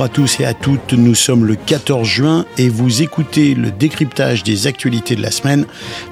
Bonjour à tous et à toutes, nous sommes le 14 juin et vous écoutez le décryptage des actualités de la semaine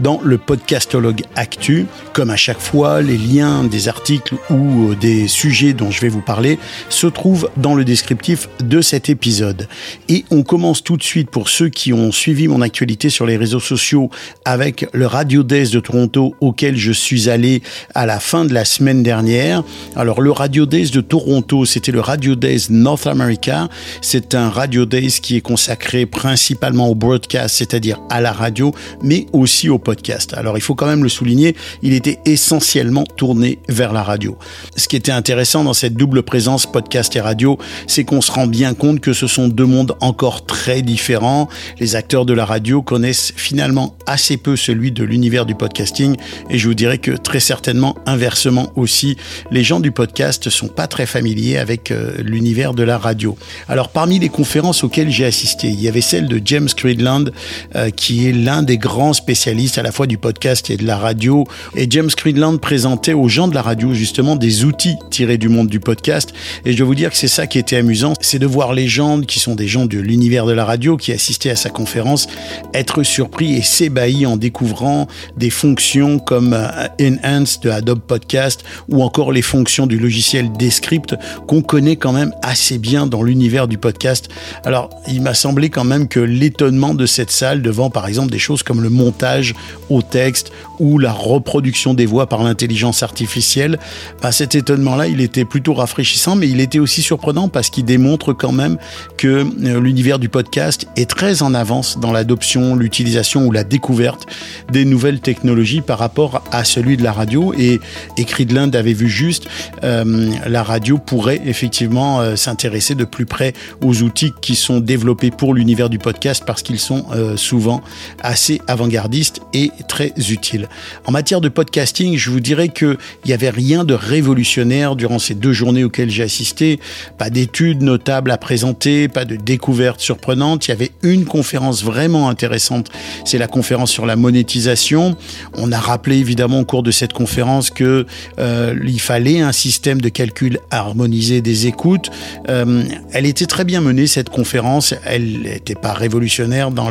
dans le podcastologue Actu. Comme à chaque fois, les liens des articles ou euh, des sujets dont je vais vous parler se trouvent dans le descriptif de cet épisode. Et on commence tout de suite pour ceux qui ont suivi mon actualité sur les réseaux sociaux avec le Radio Days de Toronto auquel je suis allé à la fin de la semaine dernière. Alors le Radio Days de Toronto, c'était le Radio Days North America c'est un Radio Days qui est consacré principalement au broadcast, c'est-à-dire à la radio, mais aussi au podcast. Alors il faut quand même le souligner, il était essentiellement tourné vers la radio. Ce qui était intéressant dans cette double présence podcast et radio, c'est qu'on se rend bien compte que ce sont deux mondes encore très différents. Les acteurs de la radio connaissent finalement assez peu celui de l'univers du podcasting et je vous dirais que très certainement inversement aussi, les gens du podcast sont pas très familiers avec euh, l'univers de la radio. Alors parmi les conférences auxquelles j'ai assisté, il y avait celle de James Creedland, euh, qui est l'un des grands spécialistes à la fois du podcast et de la radio. Et James Creedland présentait aux gens de la radio justement des outils tirés du monde du podcast. Et je dois vous dire que c'est ça qui était amusant, c'est de voir les gens qui sont des gens de l'univers de la radio qui assistaient à sa conférence être surpris et s'ébahis en découvrant des fonctions comme euh, Enhance de Adobe Podcast ou encore les fonctions du logiciel Descript qu'on connaît quand même assez bien dans l'univers du podcast. Alors, il m'a semblé quand même que l'étonnement de cette salle devant, par exemple, des choses comme le montage au texte ou la reproduction des voix par l'intelligence artificielle, bah, cet étonnement-là, il était plutôt rafraîchissant, mais il était aussi surprenant parce qu'il démontre quand même que euh, l'univers du podcast est très en avance dans l'adoption, l'utilisation ou la découverte des nouvelles technologies par rapport à celui de la radio. Et, écrit de l'Inde avait vu juste, euh, la radio pourrait effectivement euh, s'intéresser de plus près aux outils qui sont développés pour l'univers du podcast parce qu'ils sont euh, souvent assez avant-gardistes et très utiles. En matière de podcasting, je vous dirais qu'il n'y avait rien de révolutionnaire durant ces deux journées auxquelles j'ai assisté. Pas d'études notables à présenter, pas de découvertes surprenantes. Il y avait une conférence vraiment intéressante, c'est la conférence sur la monétisation. On a rappelé évidemment au cours de cette conférence que euh, il fallait un système de calcul harmonisé des écoutes. Euh, elle était très bien menée, cette conférence. Elle n'était pas révolutionnaire dans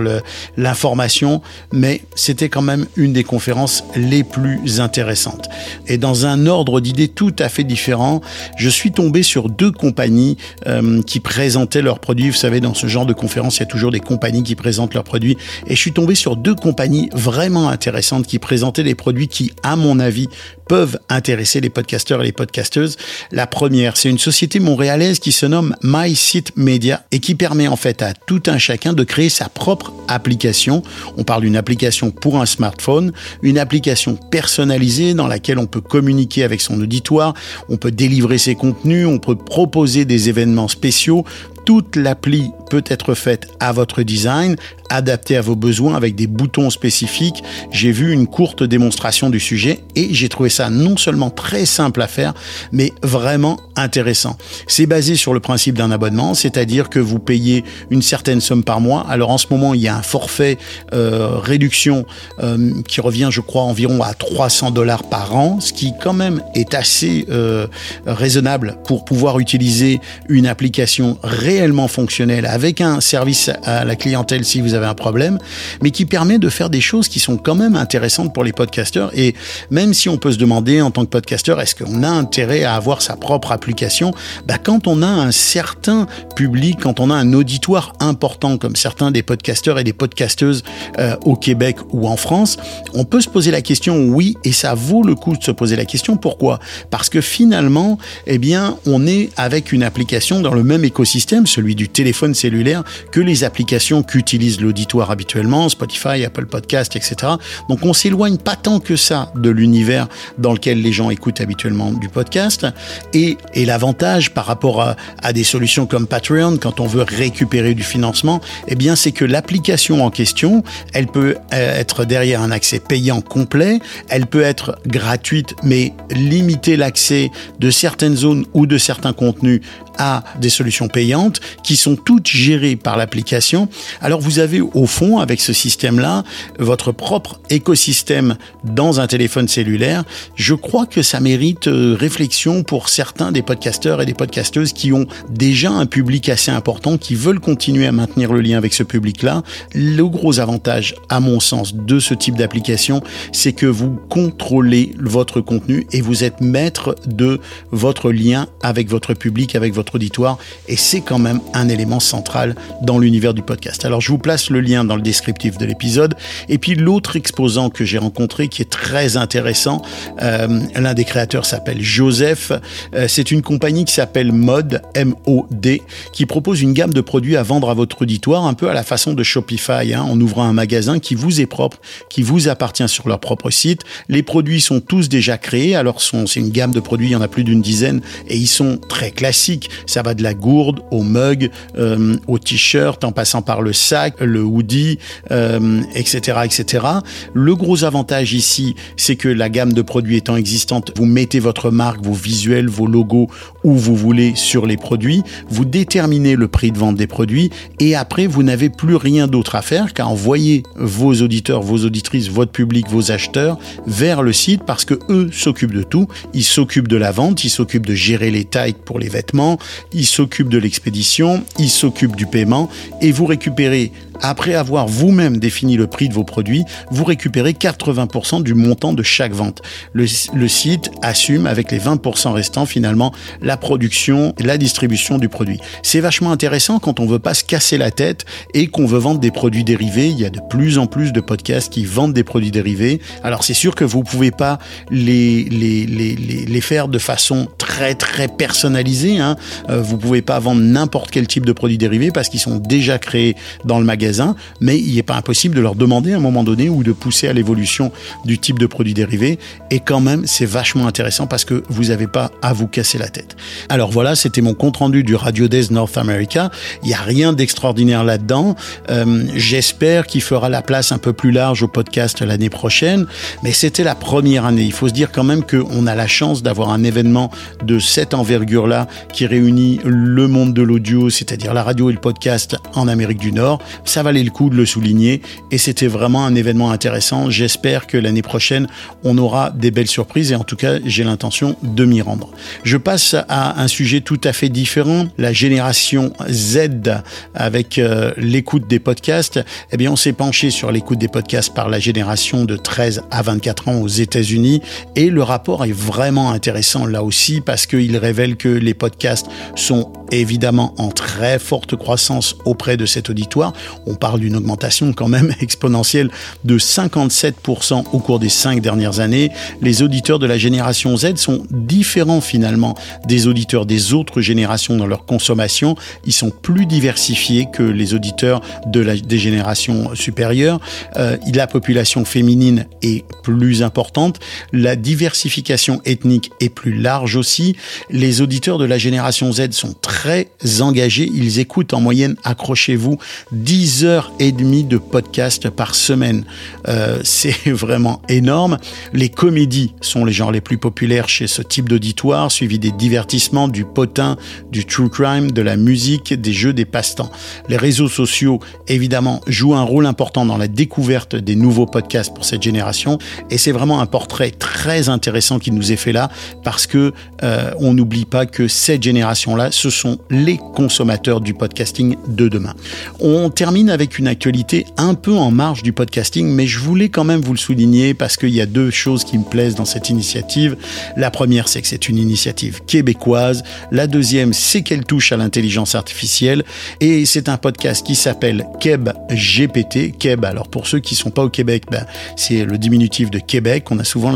l'information, mais c'était quand même une des conférences les plus intéressantes. Et dans un ordre d'idées tout à fait différent, je suis tombé sur deux compagnies euh, qui présentaient leurs produits. Vous savez, dans ce genre de conférence, il y a toujours des compagnies qui présentent leurs produits. Et je suis tombé sur deux compagnies vraiment intéressantes qui présentaient des produits qui, à mon avis, peuvent intéresser les podcasteurs et les podcasteuses. La première, c'est une société montréalaise qui se nomme MySite Media et qui permet en fait à tout un chacun de créer sa propre application. On parle d'une application pour un smartphone, une application personnalisée dans laquelle on peut communiquer avec son auditoire, on peut délivrer ses contenus, on peut proposer des événements spéciaux, toute l'appli peut être faite à votre design, adaptée à vos besoins avec des boutons spécifiques. J'ai vu une courte démonstration du sujet et j'ai trouvé ça non seulement très simple à faire, mais vraiment intéressant. C'est basé sur le principe d'un abonnement, c'est-à-dire que vous payez une certaine somme par mois. Alors en ce moment, il y a un forfait euh, réduction euh, qui revient, je crois, environ à 300 dollars par an, ce qui quand même est assez euh, raisonnable pour pouvoir utiliser une application réelle réellement fonctionnel avec un service à la clientèle si vous avez un problème, mais qui permet de faire des choses qui sont quand même intéressantes pour les podcasteurs. Et même si on peut se demander en tant que podcasteur, est-ce qu'on a intérêt à avoir sa propre application bah, Quand on a un certain public, quand on a un auditoire important comme certains des podcasteurs et des podcasteuses euh, au Québec ou en France, on peut se poser la question, oui, et ça vaut le coup de se poser la question. Pourquoi? Parce que finalement, eh bien, on est avec une application dans le même écosystème celui du téléphone cellulaire, que les applications qu'utilise l'auditoire habituellement, Spotify, Apple Podcast, etc. Donc on s'éloigne pas tant que ça de l'univers dans lequel les gens écoutent habituellement du podcast. Et, l'avantage par rapport à, à, des solutions comme Patreon, quand on veut récupérer du financement, eh bien c'est que l'application en question, elle peut euh, être derrière un accès payant complet, elle peut être gratuite, mais limiter l'accès de certaines zones ou de certains contenus à des solutions payantes qui sont toutes gérées par l'application. Alors vous avez au fond, avec ce système-là, votre propre écosystème dans un téléphone cellulaire. Je crois que ça mérite euh, réflexion pour certains des podcasteurs et des podcasteuses qui ont déjà un public assez important, qui veulent continuer à maintenir le lien avec ce public-là. Le gros avantage, à mon sens, de ce type d'application, c'est que vous contrôlez votre contenu et vous êtes maître de votre lien avec votre public, avec votre auditoire. Et c'est quand même un élément central dans l'univers du podcast. Alors je vous place le lien dans le descriptif de l'épisode. Et puis l'autre exposant que j'ai rencontré qui est très intéressant, euh, l'un des créateurs s'appelle Joseph. Euh, c'est une compagnie qui s'appelle Mod, M-O-D, qui propose une gamme de produits à vendre à votre auditoire, un peu à la façon de Shopify, hein, en ouvrant un magasin qui vous est propre, qui vous appartient sur leur propre site. Les produits sont tous déjà créés, alors c'est une gamme de produits, il y en a plus d'une dizaine, et ils sont très classiques. Ça va de la gourde au mug, euh, au t-shirt, en passant par le sac, le hoodie, euh, etc., etc. Le gros avantage ici, c'est que la gamme de produits étant existante, vous mettez votre marque, vos visuels, vos logos où vous voulez sur les produits, vous déterminez le prix de vente des produits et après vous n'avez plus rien d'autre à faire qu'à envoyer vos auditeurs, vos auditrices, votre public, vos acheteurs vers le site parce que eux s'occupent de tout. Ils s'occupent de la vente, ils s'occupent de gérer les tailles pour les vêtements, ils s'occupent de l'expédition, ils s'occupent du paiement et vous récupérez après avoir vous-même défini le prix de vos produits, vous récupérez 80% du montant de chaque vente. Le, site assume avec les 20% restants finalement la production la distribution du produit. C'est vachement intéressant quand on veut pas se casser la tête et qu'on veut vendre des produits dérivés. Il y a de plus en plus de podcasts qui vendent des produits dérivés. Alors c'est sûr que vous pouvez pas les, les, les, les, faire de façon très très personnalisée. Hein. Euh, vous pouvez pas vendre n'importe quel type de produits dérivés parce qu'ils sont déjà créés dans le magasin mais il n'est pas impossible de leur demander à un moment donné ou de pousser à l'évolution du type de produit dérivé. Et quand même, c'est vachement intéressant parce que vous n'avez pas à vous casser la tête. Alors voilà, c'était mon compte rendu du Radio Days North America. Il n'y a rien d'extraordinaire là-dedans. Euh, j'espère qu'il fera la place un peu plus large au podcast l'année prochaine. Mais c'était la première année. Il faut se dire quand même qu'on a la chance d'avoir un événement de cette envergure-là qui réunit le monde de l'audio, c'est-à-dire la radio et le podcast en Amérique du Nord. Ça valait le coup de le souligner et c'était vraiment un événement intéressant. J'espère que l'année prochaine, on aura des belles surprises et en tout cas, j'ai l'intention de m'y rendre. Je passe à un sujet tout à fait différent, la génération Z avec euh, l'écoute des podcasts. Eh bien, on s'est penché sur l'écoute des podcasts par la génération de 13 à 24 ans aux États-Unis et le rapport est vraiment intéressant là aussi parce qu'il révèle que les podcasts sont évidemment en très forte croissance auprès de cet auditoire. On parle d'une augmentation quand même exponentielle de 57% au cours des cinq dernières années. Les auditeurs de la génération Z sont différents finalement des auditeurs des autres générations dans leur consommation. Ils sont plus diversifiés que les auditeurs des générations supérieures. Euh, la population féminine est plus importante. La diversification ethnique est plus large aussi. Les auditeurs de la génération Z sont très engagés. Ils écoutent en moyenne, accrochez-vous, 10 heures et demie de podcast par semaine. Euh, c'est vraiment énorme. Les comédies sont les genres les plus populaires chez ce type d'auditoire, suivi des divertissements, du potin, du true crime, de la musique, des jeux, des passe-temps. Les réseaux sociaux, évidemment, jouent un rôle important dans la découverte des nouveaux podcasts pour cette génération. Et c'est vraiment un portrait très intéressant qui nous est fait là, parce que euh, on n'oublie pas que cette génération-là, ce sont les consommateurs du podcasting de demain. On termine avec une actualité un peu en marge du podcasting, mais je voulais quand même vous le souligner parce qu'il y a deux choses qui me plaisent dans cette initiative. La première, c'est que c'est une initiative québécoise. La deuxième, c'est qu'elle touche à l'intelligence artificielle. Et c'est un podcast qui s'appelle Keb GPT. Keb, alors pour ceux qui sont pas au Québec, ben, c'est le diminutif de Québec. On a souvent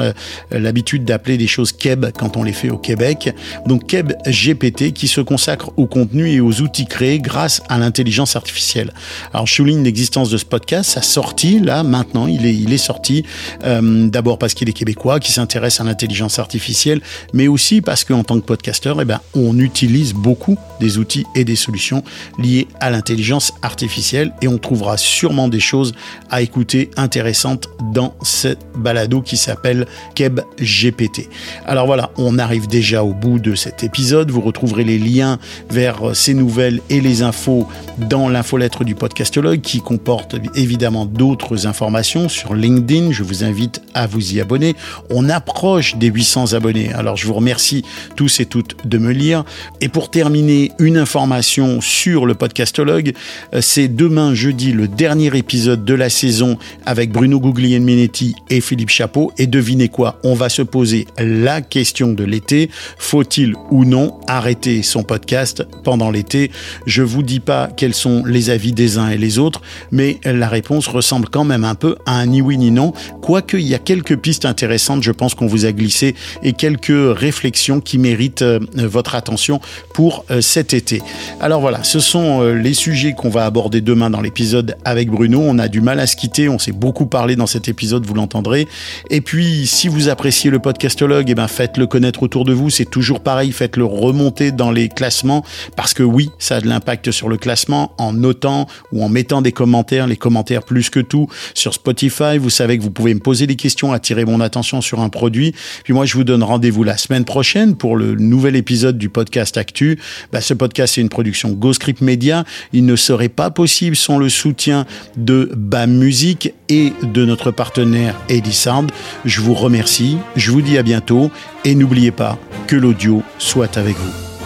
l'habitude d'appeler des choses Keb quand on les fait au Québec. Donc Keb GPT qui se consacre au contenu et aux outils créés grâce à l'intelligence artificielle. Alors je souligne l'existence de ce podcast, sa sortie là maintenant, il est, sorti euh, d'abord parce qu'il est québécois, qui s'intéresse à l'intelligence artificielle, mais aussi parce qu'en tant que podcasteur, eh ben, on utilise beaucoup des outils et des solutions liées à l'intelligence artificielle et on trouvera sûrement des choses à écouter intéressantes dans cette balado qui s'appelle Keb GPT. Alors voilà, on arrive déjà au bout de cet épisode. Vous retrouverez les liens vers ces nouvelles et les infos dans l'infolettre du podcastologue qui comporte évidemment d'autres informations sur LinkedIn. Je vous invite à vous y abonner. On approche des 800 abonnés. Alors je vous remercie tous et toutes de me lire. Et pour terminer, une information sur le podcastologue. Euh, c'est demain jeudi le dernier épisode de la saison avec Bruno Guglielminetti et Philippe Chapeau. Et devinez quoi? On va se poser la question de l'été. Faut-il ou non arrêter son podcast pendant l'été Je vous dis pas quels sont les avis des uns et les autres, mais la réponse ressemble quand même un peu à un ni oui ni non. Quoique il y a quelques pistes intéressantes, je pense qu'on vous a glissé et quelques réflexions qui méritent euh, votre attention pour euh, cet été. Alors voilà, ce sont euh, les sujets qu'on va aborder demain dans l'épisode avec Bruno. On a du mal à se quitter, on s'est beaucoup parlé dans cet épisode, vous l'entendrez. Et puis, si vous appréciez le podcastologue, eh ben faites-le connaître autour de vous. C'est toujours pareil, faites-le remonter dans les classements parce que oui, ça a de l'impact sur le classement en notant ou en mettant des commentaires, les commentaires plus que tout sur Spotify. Vous savez que vous pouvez me poser des questions, attirer mon attention sur un produit. Puis moi, je vous donne rendez-vous la semaine prochaine pour le nouvel épisode du podcast Actu. Bah, ce podcast est une production GoScript Media. Il ne serait pas possible sans le soutien de BAM Music et de notre partenaire Elisand. Je vous remercie, je vous dis à bientôt et n'oubliez pas que l'audio soit avec vous.